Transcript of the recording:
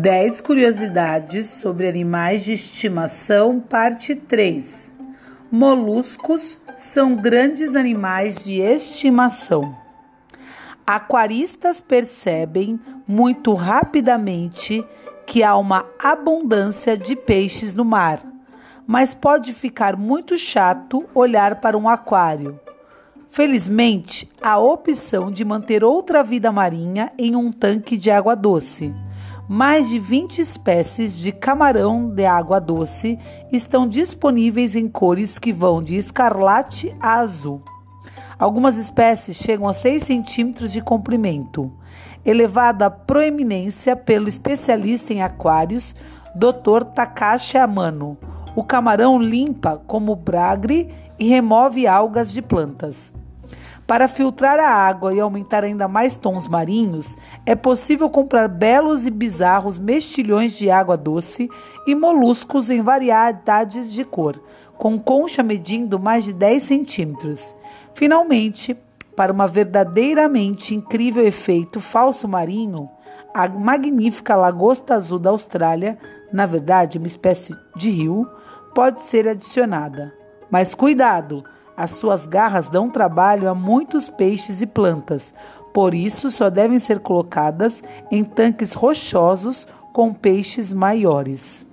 10 curiosidades sobre animais de estimação, parte 3. Moluscos são grandes animais de estimação. Aquaristas percebem muito rapidamente que há uma abundância de peixes no mar, mas pode ficar muito chato olhar para um aquário. Felizmente, há opção de manter outra vida marinha em um tanque de água doce. Mais de 20 espécies de camarão de água doce estão disponíveis em cores que vão de escarlate a azul. Algumas espécies chegam a 6 centímetros de comprimento, elevada proeminência pelo especialista em aquários Dr. Takashi Amano. O camarão limpa como bragre e remove algas de plantas. Para filtrar a água e aumentar ainda mais tons marinhos, é possível comprar belos e bizarros mexilhões de água doce e moluscos em variedades de cor, com concha medindo mais de 10 centímetros. Finalmente, para uma verdadeiramente incrível efeito falso marinho, a magnífica lagosta azul da Austrália, na verdade uma espécie de rio, pode ser adicionada. Mas cuidado! As suas garras dão trabalho a muitos peixes e plantas, por isso só devem ser colocadas em tanques rochosos com peixes maiores.